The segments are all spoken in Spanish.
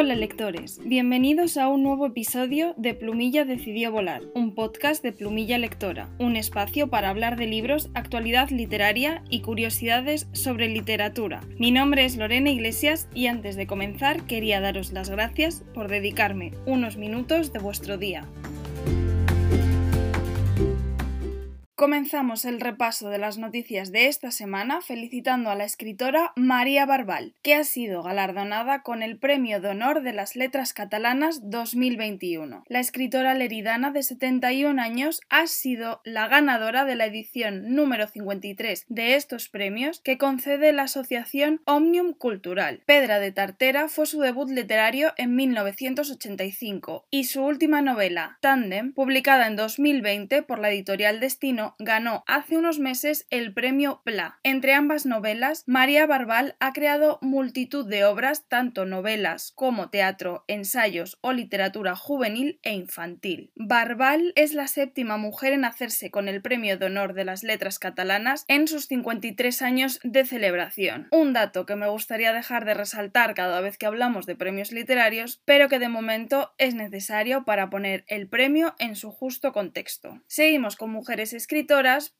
Hola lectores, bienvenidos a un nuevo episodio de Plumilla decidió volar, un podcast de Plumilla Lectora, un espacio para hablar de libros, actualidad literaria y curiosidades sobre literatura. Mi nombre es Lorena Iglesias y antes de comenzar quería daros las gracias por dedicarme unos minutos de vuestro día. Comenzamos el repaso de las noticias de esta semana felicitando a la escritora María Barbal, que ha sido galardonada con el Premio de Honor de las Letras Catalanas 2021. La escritora leridana de 71 años ha sido la ganadora de la edición número 53 de estos premios que concede la asociación Omnium Cultural. Pedra de Tartera fue su debut literario en 1985 y su última novela, Tandem, publicada en 2020 por la editorial Destino, ganó hace unos meses el premio PLA. Entre ambas novelas, María Barbal ha creado multitud de obras, tanto novelas como teatro, ensayos o literatura juvenil e infantil. Barbal es la séptima mujer en hacerse con el Premio de Honor de las Letras Catalanas en sus 53 años de celebración. Un dato que me gustaría dejar de resaltar cada vez que hablamos de premios literarios, pero que de momento es necesario para poner el premio en su justo contexto. Seguimos con mujeres escritas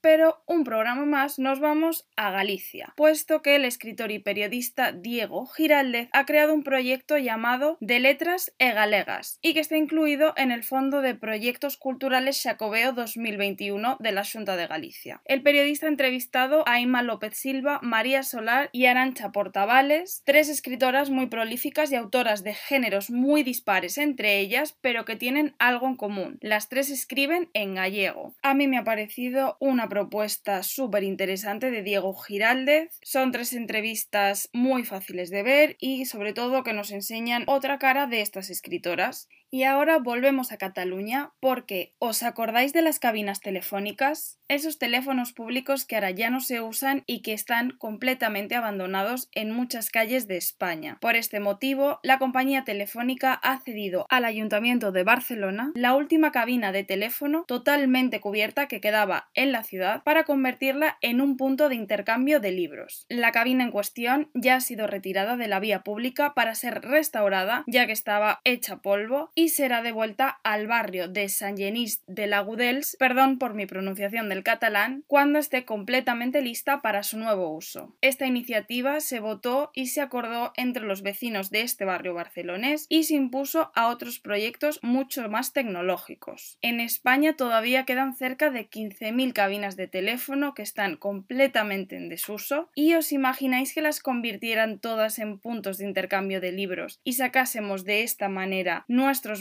pero un programa más nos vamos a Galicia, puesto que el escritor y periodista Diego Giraldez ha creado un proyecto llamado De Letras e Galegas y que está incluido en el Fondo de Proyectos Culturales Xacobeo 2021 de la Junta de Galicia. El periodista ha entrevistado a Ima López Silva, María Solar y Arancha Portavales, tres escritoras muy prolíficas y autoras de géneros muy dispares entre ellas, pero que tienen algo en común. Las tres escriben en gallego. A mí me ha parecido una propuesta súper interesante de Diego Giraldez. Son tres entrevistas muy fáciles de ver y sobre todo que nos enseñan otra cara de estas escritoras. Y ahora volvemos a Cataluña porque ¿os acordáis de las cabinas telefónicas? Esos teléfonos públicos que ahora ya no se usan y que están completamente abandonados en muchas calles de España. Por este motivo, la compañía telefónica ha cedido al Ayuntamiento de Barcelona la última cabina de teléfono totalmente cubierta que quedaba en la ciudad para convertirla en un punto de intercambio de libros. La cabina en cuestión ya ha sido retirada de la vía pública para ser restaurada ya que estaba hecha polvo y será devuelta al barrio de San Genís de Lagudels, perdón por mi pronunciación del catalán, cuando esté completamente lista para su nuevo uso. Esta iniciativa se votó y se acordó entre los vecinos de este barrio barcelonés y se impuso a otros proyectos mucho más tecnológicos. En España todavía quedan cerca de 15.000 cabinas de teléfono que están completamente en desuso y os imagináis que las convirtieran todas en puntos de intercambio de libros y sacásemos de esta manera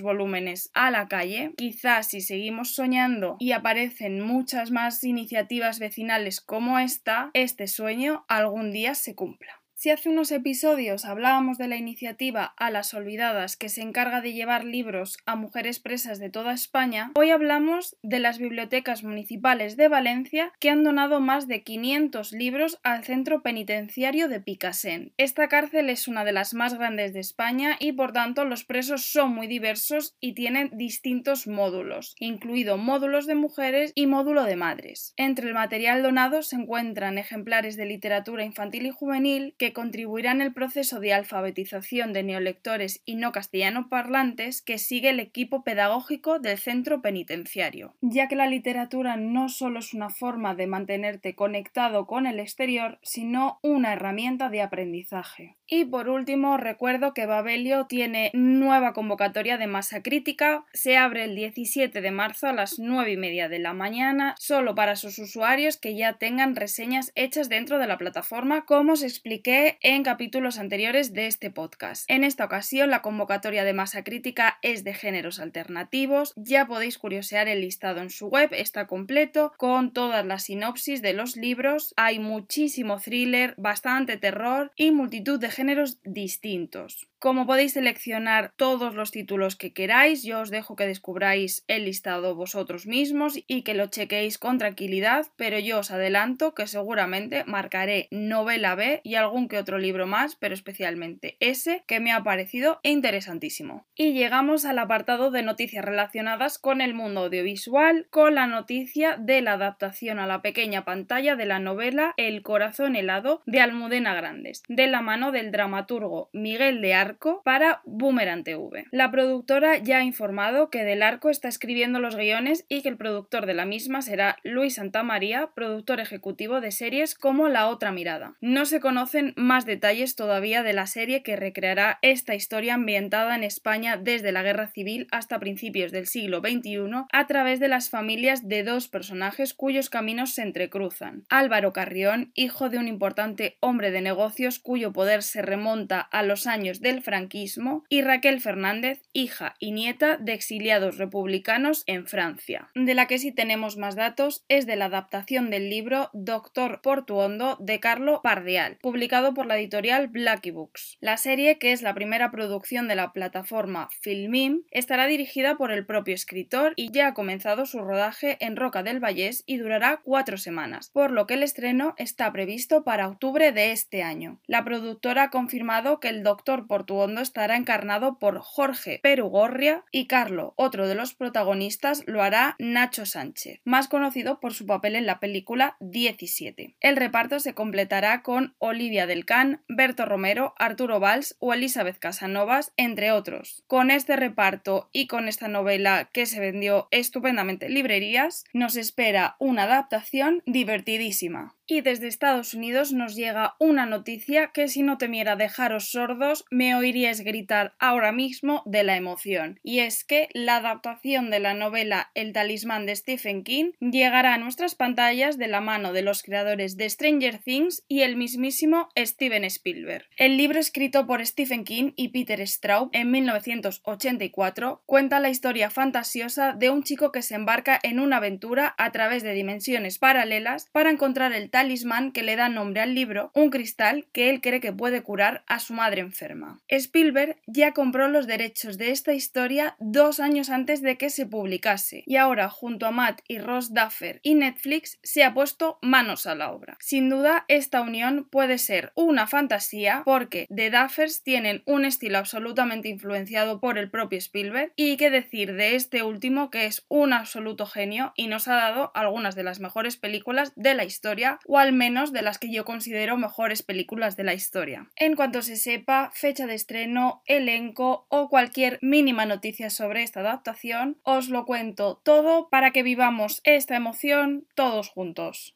volúmenes a la calle, quizás si seguimos soñando y aparecen muchas más iniciativas vecinales como esta, este sueño algún día se cumpla. Si hace unos episodios hablábamos de la iniciativa A las Olvidadas que se encarga de llevar libros a mujeres presas de toda España, hoy hablamos de las bibliotecas municipales de Valencia que han donado más de 500 libros al centro penitenciario de Picasen. Esta cárcel es una de las más grandes de España y por tanto los presos son muy diversos y tienen distintos módulos, incluido módulos de mujeres y módulo de madres. Entre el material donado se encuentran ejemplares de literatura infantil y juvenil que contribuirán el proceso de alfabetización de neolectores y no castellano parlantes que sigue el equipo pedagógico del centro penitenciario, ya que la literatura no solo es una forma de mantenerte conectado con el exterior, sino una herramienta de aprendizaje. Y por último, recuerdo que Babelio tiene nueva convocatoria de masa crítica, se abre el 17 de marzo a las 9 y media de la mañana, solo para sus usuarios que ya tengan reseñas hechas dentro de la plataforma, como os expliqué en capítulos anteriores de este podcast. En esta ocasión la convocatoria de masa crítica es de géneros alternativos, ya podéis curiosear el listado en su web, está completo con todas las sinopsis de los libros, hay muchísimo thriller, bastante terror y multitud de géneros distintos. Como podéis seleccionar todos los títulos que queráis, yo os dejo que descubráis el listado vosotros mismos y que lo chequéis con tranquilidad, pero yo os adelanto que seguramente marcaré novela B y algún que otro libro más, pero especialmente ese que me ha parecido interesantísimo. Y llegamos al apartado de noticias relacionadas con el mundo audiovisual, con la noticia de la adaptación a la pequeña pantalla de la novela El corazón helado de Almudena Grandes, de la mano del dramaturgo Miguel de Arco para Boomerang TV. La productora ya ha informado que Del Arco está escribiendo los guiones y que el productor de la misma será Luis Santamaría, productor ejecutivo de series como La Otra Mirada. No se conocen más detalles todavía de la serie que recreará esta historia ambientada en España desde la Guerra Civil hasta principios del siglo XXI a través de las familias de dos personajes cuyos caminos se entrecruzan. Álvaro Carrión, hijo de un importante hombre de negocios cuyo poder se remonta a los años del franquismo, y Raquel Fernández, hija y nieta de exiliados republicanos en Francia. De la que sí tenemos más datos es de la adaptación del libro Doctor Portuondo de Carlo Pardial, publicado por la editorial Blackie Books. La serie, que es la primera producción de la plataforma Filmim, estará dirigida por el propio escritor y ya ha comenzado su rodaje en Roca del Vallés y durará cuatro semanas, por lo que el estreno está previsto para octubre de este año. La productora confirmado que el Doctor Portuondo estará encarnado por Jorge Perugorria y Carlo, otro de los protagonistas, lo hará Nacho Sánchez, más conocido por su papel en la película 17. El reparto se completará con Olivia del Can, Berto Romero, Arturo Valls o Elizabeth Casanovas, entre otros. Con este reparto y con esta novela que se vendió estupendamente en librerías, nos espera una adaptación divertidísima. Y desde Estados Unidos nos llega una noticia que si no temiera dejaros sordos me oiríais gritar ahora mismo de la emoción. Y es que la adaptación de la novela El talismán de Stephen King llegará a nuestras pantallas de la mano de los creadores de Stranger Things y el mismísimo Steven Spielberg. El libro escrito por Stephen King y Peter Straub en 1984 cuenta la historia fantasiosa de un chico que se embarca en una aventura a través de dimensiones paralelas para encontrar el talismán que le da nombre al libro, un cristal que él cree que puede curar a su madre enferma. Spielberg ya compró los derechos de esta historia dos años antes de que se publicase y ahora junto a Matt y Ross Duffer y Netflix se ha puesto manos a la obra. Sin duda esta unión puede ser una fantasía porque The Duffers tienen un estilo absolutamente influenciado por el propio Spielberg y qué decir de este último que es un absoluto genio y nos ha dado algunas de las mejores películas de la historia o al menos de las que yo considero mejores películas de la historia. En cuanto se sepa fecha de estreno, elenco o cualquier mínima noticia sobre esta adaptación, os lo cuento todo para que vivamos esta emoción todos juntos.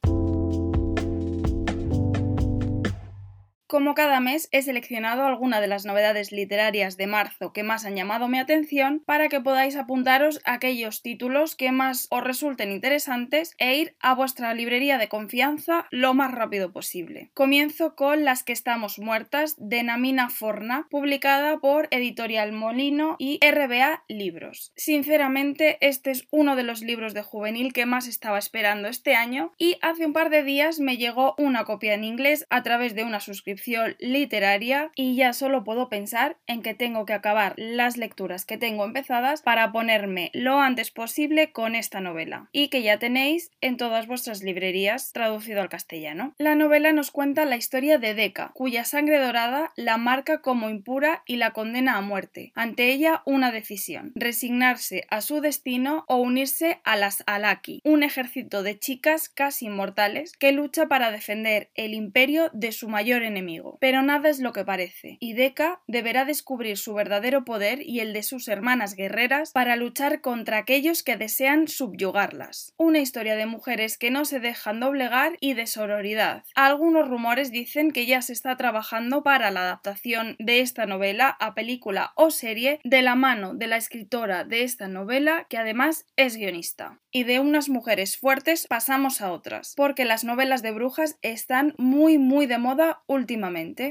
Como cada mes he seleccionado alguna de las novedades literarias de marzo que más han llamado mi atención para que podáis apuntaros aquellos títulos que más os resulten interesantes e ir a vuestra librería de confianza lo más rápido posible. Comienzo con Las que estamos muertas de Namina Forna, publicada por Editorial Molino y RBA Libros. Sinceramente, este es uno de los libros de juvenil que más estaba esperando este año y hace un par de días me llegó una copia en inglés a través de una suscripción literaria y ya solo puedo pensar en que tengo que acabar las lecturas que tengo empezadas para ponerme lo antes posible con esta novela y que ya tenéis en todas vuestras librerías traducido al castellano. La novela nos cuenta la historia de Deca, cuya sangre dorada la marca como impura y la condena a muerte. Ante ella una decisión, resignarse a su destino o unirse a las Alaki, un ejército de chicas casi inmortales que lucha para defender el imperio de su mayor enemigo pero nada es lo que parece, y Deca deberá descubrir su verdadero poder y el de sus hermanas guerreras para luchar contra aquellos que desean subyugarlas. Una historia de mujeres que no se dejan doblegar y de sororidad. Algunos rumores dicen que ya se está trabajando para la adaptación de esta novela a película o serie de la mano de la escritora de esta novela, que además es guionista. Y de unas mujeres fuertes pasamos a otras, porque las novelas de brujas están muy muy de moda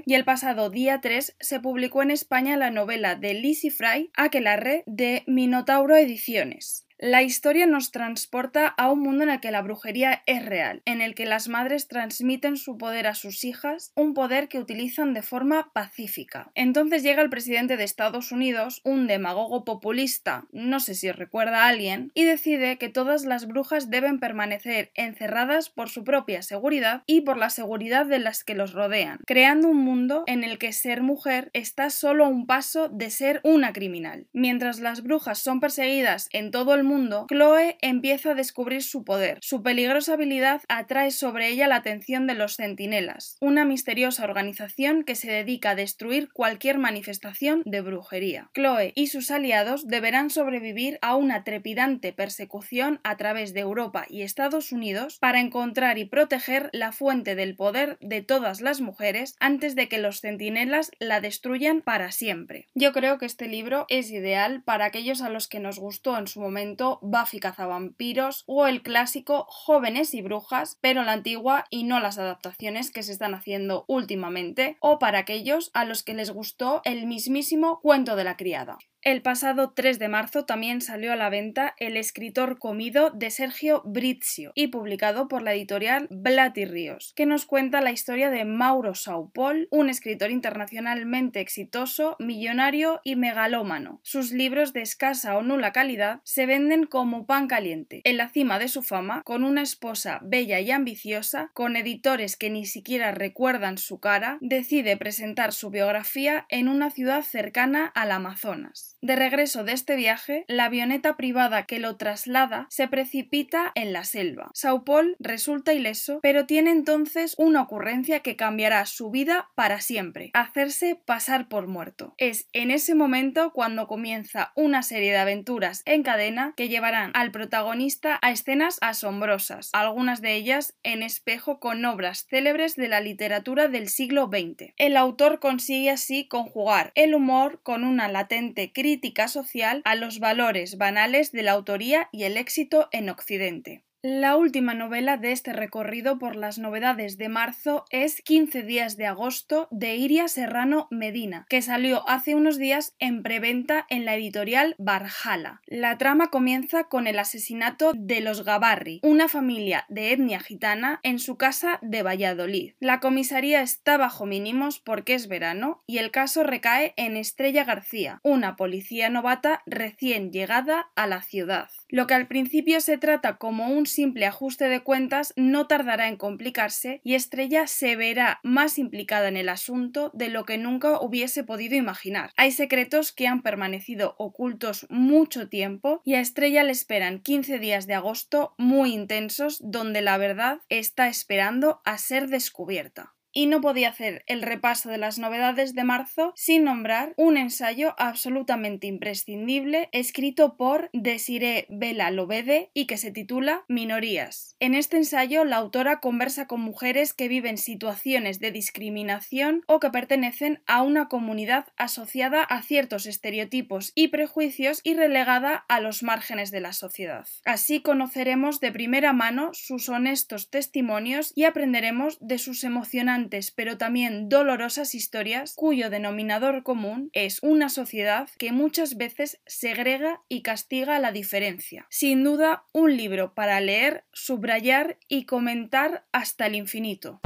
y el pasado día 3 se publicó en España la novela de Lizzie Fry, Aquelarre, de Minotauro Ediciones. La historia nos transporta a un mundo en el que la brujería es real, en el que las madres transmiten su poder a sus hijas, un poder que utilizan de forma pacífica. Entonces llega el presidente de Estados Unidos, un demagogo populista, no sé si recuerda a alguien, y decide que todas las brujas deben permanecer encerradas por su propia seguridad y por la seguridad de las que los rodean, creando un mundo en el que ser mujer está solo a un paso de ser una criminal. Mientras las brujas son perseguidas en todo el mundo, mundo, Chloe empieza a descubrir su poder. Su peligrosa habilidad atrae sobre ella la atención de los centinelas, una misteriosa organización que se dedica a destruir cualquier manifestación de brujería. Chloe y sus aliados deberán sobrevivir a una trepidante persecución a través de Europa y Estados Unidos para encontrar y proteger la fuente del poder de todas las mujeres antes de que los centinelas la destruyan para siempre. Yo creo que este libro es ideal para aquellos a los que nos gustó en su momento Buffy cazavampiros o el clásico Jóvenes y brujas, pero la antigua y no las adaptaciones que se están haciendo últimamente, o para aquellos a los que les gustó el mismísimo cuento de la criada. El pasado 3 de marzo también salió a la venta El escritor comido de Sergio Brizio y publicado por la editorial Blati Ríos, que nos cuenta la historia de Mauro Saupol, un escritor internacionalmente exitoso, millonario y megalómano. Sus libros de escasa o nula calidad se venden como pan caliente, en la cima de su fama, con una esposa bella y ambiciosa, con editores que ni siquiera recuerdan su cara, decide presentar su biografía en una ciudad cercana al Amazonas. De regreso de este viaje, la avioneta privada que lo traslada se precipita en la selva. Saupol resulta ileso, pero tiene entonces una ocurrencia que cambiará su vida para siempre, hacerse pasar por muerto. Es en ese momento cuando comienza una serie de aventuras en cadena que llevarán al protagonista a escenas asombrosas, algunas de ellas en espejo con obras célebres de la literatura del siglo XX. El autor consigue así conjugar el humor con una latente crítica social a los valores banales de la autoría y el éxito en Occidente. La última novela de este recorrido por las novedades de marzo es 15 días de agosto de Iria Serrano Medina, que salió hace unos días en preventa en la editorial Barjala. La trama comienza con el asesinato de los Gabarri, una familia de etnia gitana, en su casa de Valladolid. La comisaría está bajo mínimos porque es verano y el caso recae en Estrella García, una policía novata recién llegada a la ciudad. Lo que al principio se trata como un simple ajuste de cuentas no tardará en complicarse y Estrella se verá más implicada en el asunto de lo que nunca hubiese podido imaginar. Hay secretos que han permanecido ocultos mucho tiempo y a Estrella le esperan 15 días de agosto muy intensos donde la verdad está esperando a ser descubierta y no podía hacer el repaso de las novedades de marzo sin nombrar un ensayo absolutamente imprescindible escrito por Desiree Vela Lobede y que se titula Minorías. En este ensayo la autora conversa con mujeres que viven situaciones de discriminación o que pertenecen a una comunidad asociada a ciertos estereotipos y prejuicios y relegada a los márgenes de la sociedad. Así conoceremos de primera mano sus honestos testimonios y aprenderemos de sus emocionantes pero también dolorosas historias cuyo denominador común es una sociedad que muchas veces segrega y castiga la diferencia. Sin duda, un libro para leer, subrayar y comentar hasta el infinito.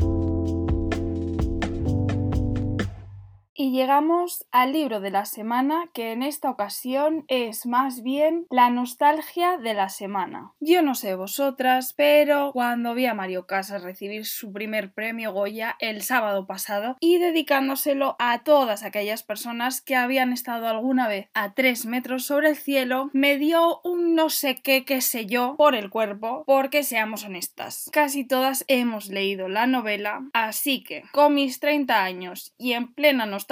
Y llegamos al libro de la semana, que en esta ocasión es más bien la nostalgia de la semana. Yo no sé vosotras, pero cuando vi a Mario Casas recibir su primer premio Goya el sábado pasado y dedicándoselo a todas aquellas personas que habían estado alguna vez a tres metros sobre el cielo, me dio un no sé qué, qué sé yo, por el cuerpo, porque seamos honestas. Casi todas hemos leído la novela, así que con mis 30 años y en plena nostalgia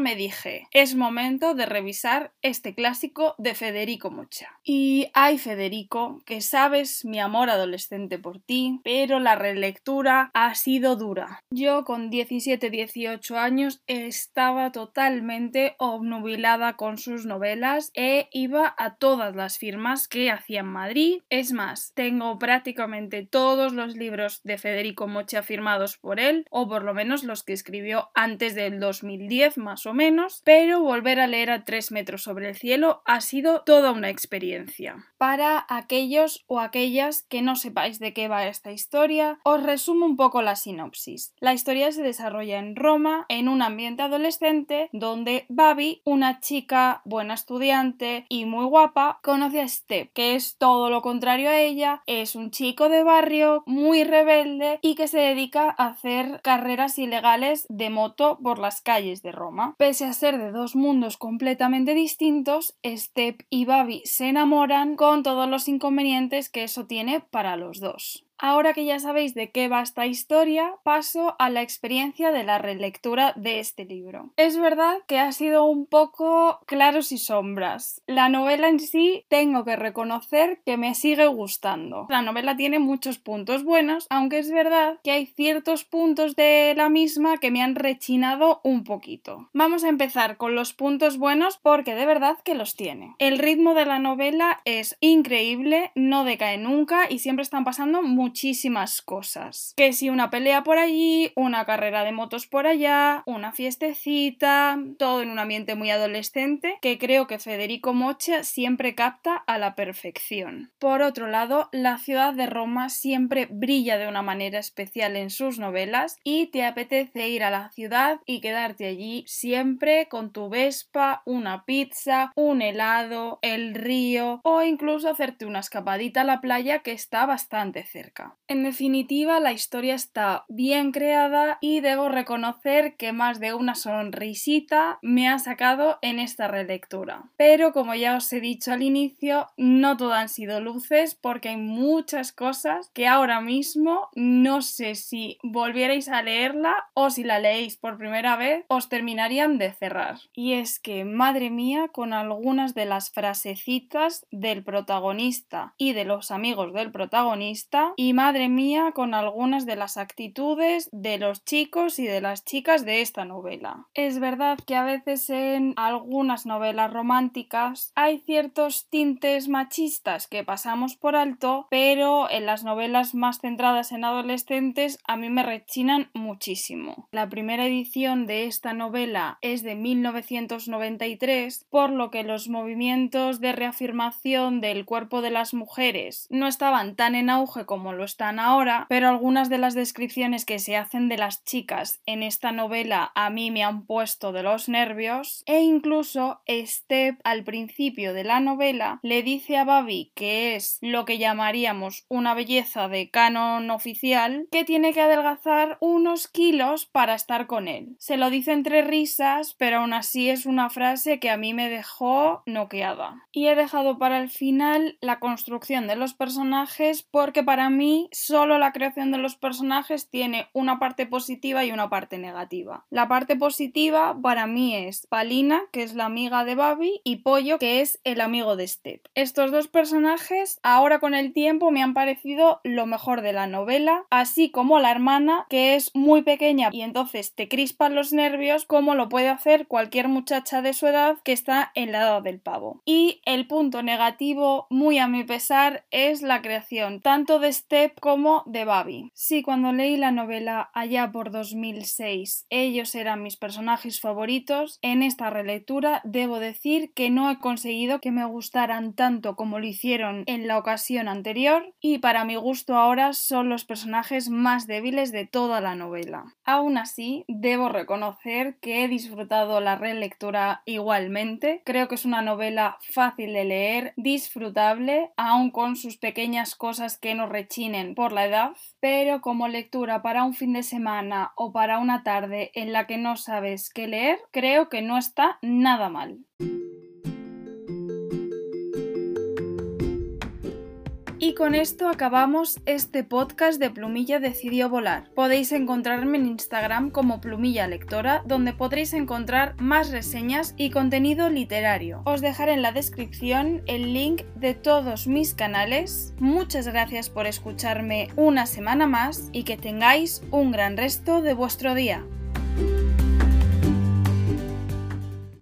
me dije, es momento de revisar este clásico de Federico Mocha. Y ay Federico, que sabes mi amor adolescente por ti, pero la relectura ha sido dura. Yo con 17-18 años estaba totalmente obnubilada con sus novelas e iba a todas las firmas que hacía en Madrid. Es más, tengo prácticamente todos los libros de Federico Mocha firmados por él, o por lo menos los que escribió antes del 2010 más o menos, pero volver a leer a tres metros sobre el cielo ha sido toda una experiencia. Para aquellos o aquellas que no sepáis de qué va esta historia, os resumo un poco la sinopsis. La historia se desarrolla en Roma, en un ambiente adolescente, donde Babi, una chica buena estudiante y muy guapa, conoce a Step, que es todo lo contrario a ella, es un chico de barrio muy rebelde y que se dedica a hacer carreras ilegales de moto por las calles de Roma. Pese a ser de dos mundos completamente distintos, Step y Babi se enamoran con todos los inconvenientes que eso tiene para los dos. Ahora que ya sabéis de qué va esta historia, paso a la experiencia de la relectura de este libro. Es verdad que ha sido un poco claros y sombras. La novela en sí tengo que reconocer que me sigue gustando. La novela tiene muchos puntos buenos, aunque es verdad que hay ciertos puntos de la misma que me han rechinado un poquito. Vamos a empezar con los puntos buenos porque de verdad que los tiene. El ritmo de la novela es increíble, no decae nunca y siempre están pasando muchísimas cosas. Que si una pelea por allí, una carrera de motos por allá, una fiestecita, todo en un ambiente muy adolescente que creo que Federico Mocha siempre capta a la perfección. Por otro lado, la ciudad de Roma siempre brilla de una manera especial en sus novelas y te apetece ir a la ciudad y quedarte allí siempre con tu Vespa, una pizza, un helado, el río o incluso hacerte una escapadita a la playa que está bastante cerca. En definitiva, la historia está bien creada y debo reconocer que más de una sonrisita me ha sacado en esta relectura. Pero como ya os he dicho al inicio, no todo han sido luces porque hay muchas cosas que ahora mismo no sé si volvierais a leerla o si la leéis por primera vez os terminarían de cerrar. Y es que, madre mía, con algunas de las frasecitas del protagonista y de los amigos del protagonista y madre mía con algunas de las actitudes de los chicos y de las chicas de esta novela. Es verdad que a veces en algunas novelas románticas hay ciertos tintes machistas que pasamos por alto, pero en las novelas más centradas en adolescentes a mí me rechinan muchísimo. La primera edición de esta novela es de 1993, por lo que los movimientos de reafirmación del cuerpo de las mujeres no estaban tan en auge como lo están ahora, pero algunas de las descripciones que se hacen de las chicas en esta novela a mí me han puesto de los nervios e incluso Step al principio de la novela le dice a Babi que es lo que llamaríamos una belleza de canon oficial que tiene que adelgazar unos kilos para estar con él. Se lo dice entre risas, pero aún así es una frase que a mí me dejó noqueada. Y he dejado para el final la construcción de los personajes porque para mí solo la creación de los personajes tiene una parte positiva y una parte negativa. La parte positiva para mí es Palina, que es la amiga de Babi, y Pollo, que es el amigo de Step. Estos dos personajes ahora con el tiempo me han parecido lo mejor de la novela, así como la hermana, que es muy pequeña y entonces te crispan los nervios como lo puede hacer cualquier muchacha de su edad que está en la edad del pavo. Y el punto negativo, muy a mi pesar, es la creación tanto de Step como de Babi. Sí, cuando leí la novela allá por 2006, ellos eran mis personajes favoritos. En esta relectura debo decir que no he conseguido que me gustaran tanto como lo hicieron en la ocasión anterior y para mi gusto ahora son los personajes más débiles de toda la novela. Aún así, debo reconocer que he disfrutado la relectura igualmente. Creo que es una novela fácil de leer, disfrutable, aun con sus pequeñas cosas que nos por la edad, pero como lectura para un fin de semana o para una tarde en la que no sabes qué leer, creo que no está nada mal. Y con esto acabamos este podcast de Plumilla Decidió Volar. Podéis encontrarme en Instagram como Plumilla Lectora, donde podréis encontrar más reseñas y contenido literario. Os dejaré en la descripción el link de todos mis canales. Muchas gracias por escucharme una semana más y que tengáis un gran resto de vuestro día.